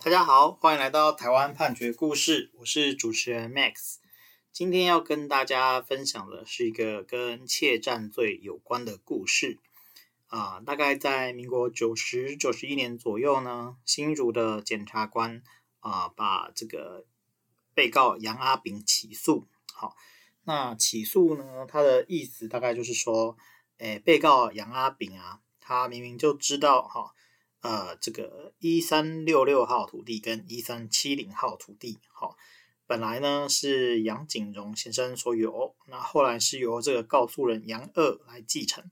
大家好，欢迎来到台湾判决故事，我是主持人 Max。今天要跟大家分享的是一个跟窃占罪有关的故事啊、大概在民国九十九十一年左右呢，新竹的检察官啊、把这个被告杨阿炳起诉。好，那起诉呢，他的意思大概就是说，诶，被告杨阿炳啊，他明明就知道哈。呃，这个一三六六号土地跟一三七零号土地，好，本来呢是杨景荣先生所有，那后来是由这个告诉人杨二来继承。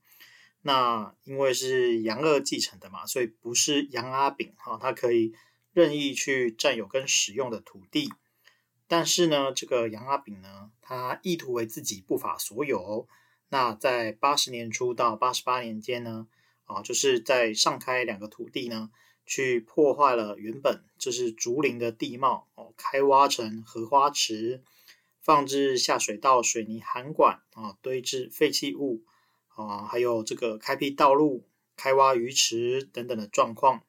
那因为是杨二继承的嘛，所以不是杨阿炳哈，他可以任意去占有跟使用的土地。但是呢，这个杨阿炳呢，他意图为自己不法所有。那在八十年初到八十八年间呢，啊，就是在上开两个土地呢，去破坏了原本就是竹林的地貌哦，开挖成荷花池，放置下水道水泥涵管啊，堆置废弃物啊，还有这个开辟道路、开挖鱼池等等的状况。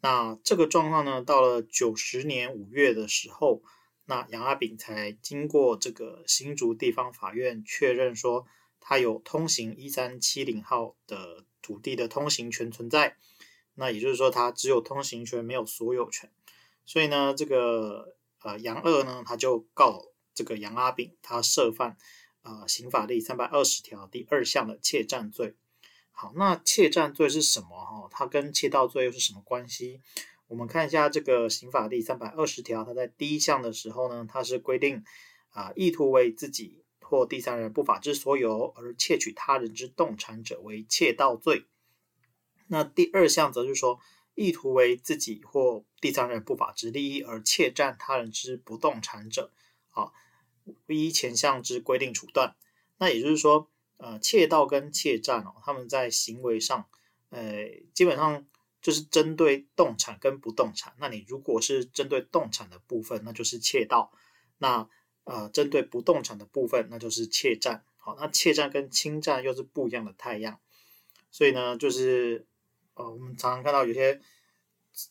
那这个状况呢，到了九十年五月的时候，那杨阿炳才经过这个新竹地方法院确认说，他有通行一三七零号的。土地的通行权存在，那也就是说，他只有通行权，没有所有权。所以呢，这个呃杨二呢，他就告这个杨阿炳，他涉犯呃刑法第三百二十条第二项的窃占罪。好，那窃占罪是什么？哈，它跟窃盗罪又是什么关系？我们看一下这个刑法第三百二十条，它在第一项的时候呢，它是规定啊、意图为自己。或第三人不法之所有而窃取他人之动产者为窃盗罪。那第二项则是说，意图为自己或第三人不法之利益而窃占他人之不动产者，啊，依前项之规定处断。那也就是说，呃，窃盗跟窃占哦，他们在行为上，呃，基本上就是针对动产跟不动产。那你如果是针对动产的部分，那就是窃盗。那呃，针对不动产的部分，那就是窃占。好，那窃占跟侵占又是不一样的太阳，所以呢，就是呃，我们常常看到有些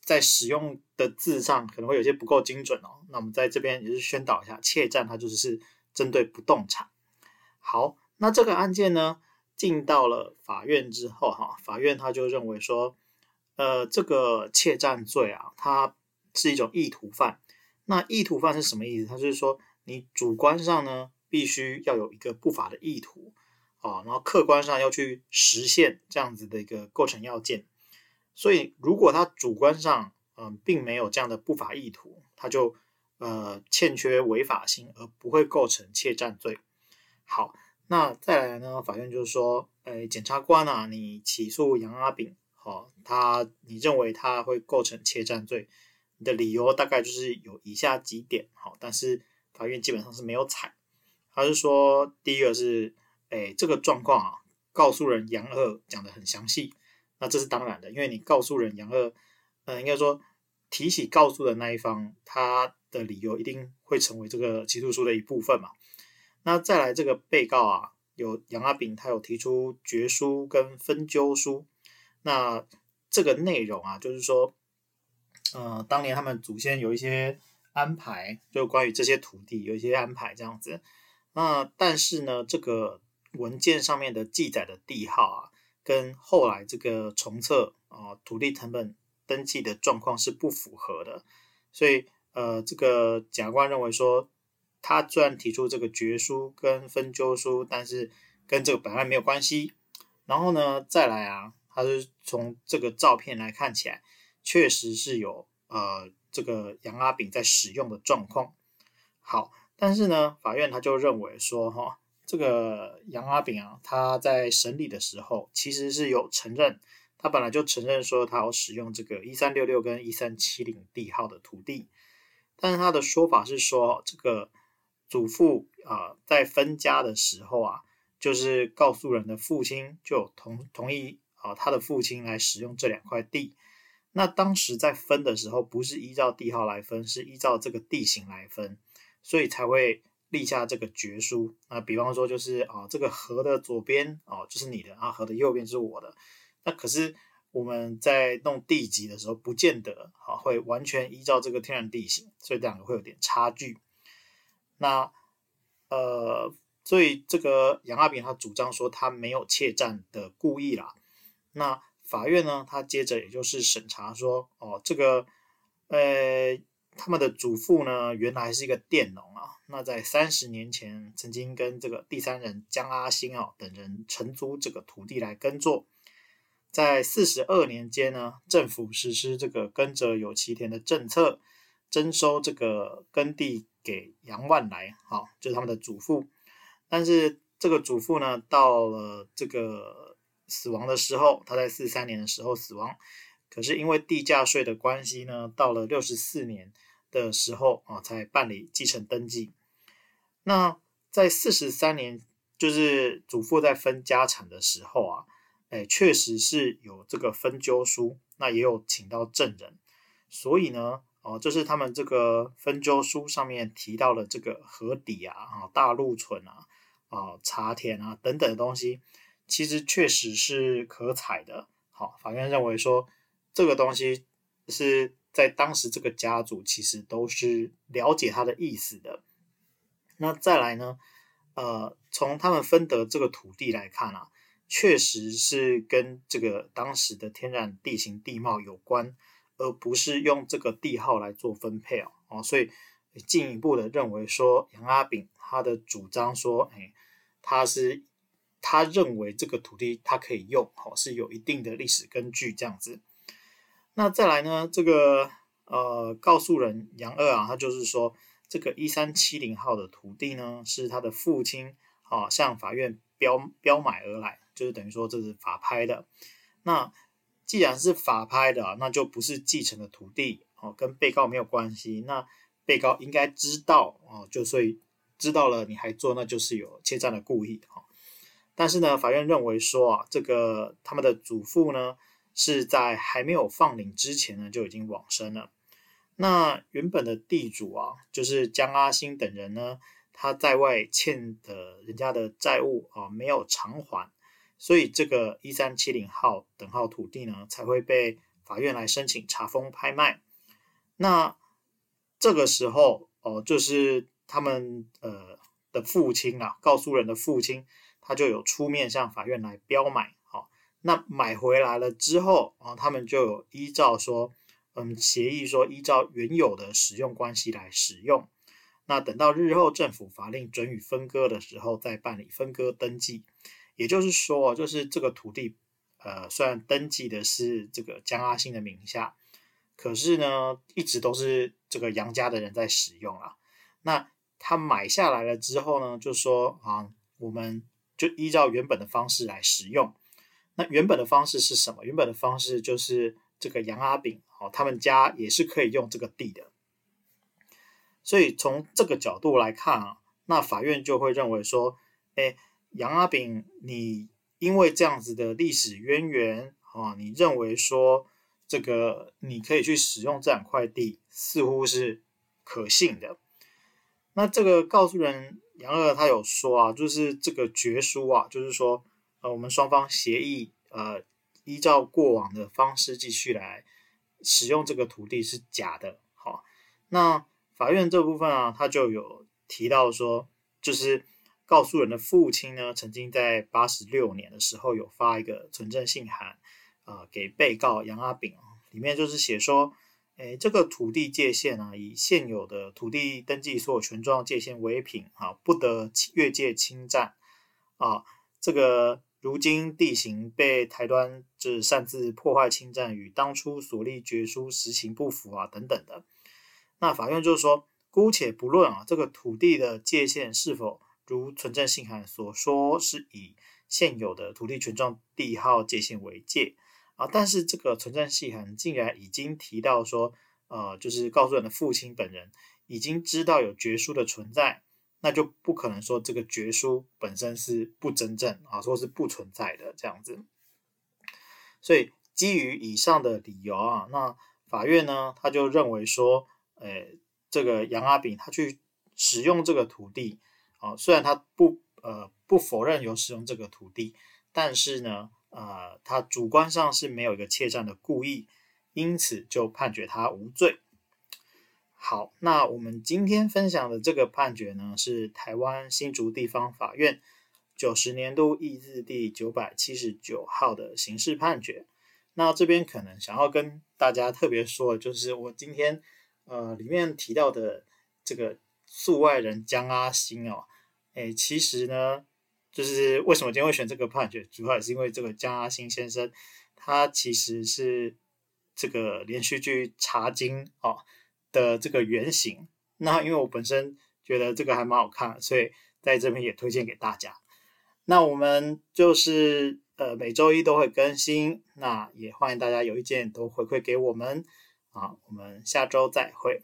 在使用的字上可能会有些不够精准哦。那我们在这边也是宣导一下，窃占它就是针对不动产。好，那这个案件呢，进到了法院之后，哈，法院他就认为说，呃，这个窃占罪啊，它是一种意图犯。那意图犯是什么意思？它就是说。你主观上呢，必须要有一个不法的意图啊，然后客观上要去实现这样子的一个构成要件。所以，如果他主观上嗯、并没有这样的不法意图，他就呃欠缺违法性，而不会构成窃占罪。好，那再来呢，法院就是说，诶，检察官啊，你起诉杨阿炳，好、哦，他你认为他会构成窃占罪，你的理由大概就是有以下几点，好，但是。法院基本上是没有采，他是说，第一个是，哎，这个状况啊，告诉人杨二讲的很详细，那这是当然的，因为你告诉人杨二，呃，应该说提起告诉的那一方，他的理由一定会成为这个起诉书的一部分嘛。那再来这个被告啊，有杨阿炳，他有提出决书跟分纠书，那这个内容啊，就是说，呃，当年他们祖先有一些。安排就关于这些土地有一些安排这样子，那但是呢，这个文件上面的记载的地号啊，跟后来这个重测啊土地成本登记的状况是不符合的，所以呃，这个检察官认为说，他虽然提出这个决书跟分纠书，但是跟这个本案没有关系。然后呢，再来啊，他是从这个照片来看起来，确实是有呃。这个杨阿炳在使用的状况，好，但是呢，法院他就认为说，哈，这个杨阿炳啊，他在审理的时候其实是有承认，他本来就承认说他有使用这个一三六六跟一三七零地号的土地，但是他的说法是说，这个祖父啊在分家的时候啊，就是告诉人的父亲就同同意啊他的父亲来使用这两块地。那当时在分的时候，不是依照地号来分，是依照这个地形来分，所以才会立下这个决书。那比方说，就是啊，这个河的左边哦，就是你的啊，河的右边是我的。那可是我们在弄地籍的时候，不见得啊会完全依照这个天然地形，所以两个会有点差距。那呃，所以这个杨阿炳他主张说他没有怯战的故意啦。那法院呢，他接着也就是审查说，哦，这个呃，他们的祖父呢，原来是一个佃农啊。那在三十年前，曾经跟这个第三人江阿兴啊等人承租这个土地来耕作。在四十二年间呢，政府实施这个耕者有其田的政策，征收这个耕地给杨万来，好，就是他们的祖父。但是这个祖父呢，到了这个死亡的时候，他在四三年的时候死亡。可是因为地价税的关系呢，到了六十四年的时候啊，才办理继承登记。那在四十三年，就是祖父在分家产的时候啊。哎，确实是有这个分鸠书，那也有请到证人，所以呢，哦，就是他们这个分鸠书上面提到了这个河底啊、啊大陆村啊、啊茶田啊等等的东西，其实确实是可采的。好，法院认为说这个东西是在当时这个家族其实都是了解他的意思的。那再来呢，呃，从他们分得这个土地来看啊。确实是跟这个当时的天然地形地貌有关，而不是用这个地号来做分配哦。哦，所以进一步的认为说，杨阿炳他的主张说，哎，他是他认为这个土地他可以用，哦，是有一定的历史根据这样子。那再来呢，这个呃告诉人杨二啊，他就是说，这个一三七零号的土地呢，是他的父亲啊向法院标标买而来。就是等于说这是法拍的，那既然是法拍的，那就不是继承的土地哦，跟被告没有关系。那被告应该知道哦，就所以知道了你还做，那就是有窃占的故意哈。但是呢，法院认为说啊，这个他们的祖父呢是在还没有放领之前呢就已经往生了。那原本的地主啊，就是江阿兴等人呢，他在外欠的人家的债务啊没有偿还。所以这个一三七零号等号土地呢，才会被法院来申请查封拍卖。那这个时候哦，就是他们呃的父亲啊，告诉人的父亲，他就有出面向法院来标买。好、那买回来了之后啊、他们就有依照说，嗯，协议说依照原有的使用关系来使用。那等到日后政府法令准予分割的时候，再办理分割登记。也就是说，就是这个土地，呃，虽然登记的是这个江阿兴的名下，可是呢，一直都是这个杨家的人在使用啊。那他买下来了之后呢，就说啊，我们就依照原本的方式来使用。那原本的方式是什么？原本的方式就是这个杨阿炳哦，他们家也是可以用这个地的。所以从这个角度来看啊，那法院就会认为说，哎。杨阿炳，你因为这样子的历史渊源啊，你认为说这个你可以去使用这两块地，似乎是可信的。那这个告诉人杨二他有说啊，就是这个决书啊，就是说呃，我们双方协议呃，依照过往的方式继续来使用这个土地是假的。好，那法院这部分啊，他就有提到说，就是。告诉人的父亲呢，曾经在八十六年的时候有发一个存证信函，啊、呃，给被告杨阿炳，里面就是写说，诶，这个土地界限啊，以现有的土地登记所有权状界限为凭，啊，不得越界侵占，啊，这个如今地形被台端这擅自破坏侵占，与当初所立决书实情不符啊，等等的。那法院就是说，姑且不论啊，这个土地的界限是否。如存证信函所说，是以现有的土地权状地号界限为界啊，但是这个存证信函竟然已经提到说，呃，就是告诉人的父亲本人已经知道有绝书的存在，那就不可能说这个绝书本身是不真正啊，说是不存在的这样子。所以基于以上的理由啊，那法院呢，他就认为说，呃，这个杨阿炳他去使用这个土地。啊，虽然他不呃不否认有使用这个土地，但是呢，呃，他主观上是没有一个窃占的故意，因此就判决他无罪。好，那我们今天分享的这个判决呢，是台湾新竹地方法院九十年度易字第九百七十九号的刑事判决。那这边可能想要跟大家特别说的，就是我今天呃里面提到的这个诉外人江阿兴哦，诶，其实呢。就是为什么今天会选这个判决，主要也是因为这个江阿兴先生，他其实是这个连续剧《茶经》哦的这个原型。那因为我本身觉得这个还蛮好看，所以在这边也推荐给大家。那我们就是呃每周一都会更新，那也欢迎大家有意见都回馈给我们啊，我们下周再会。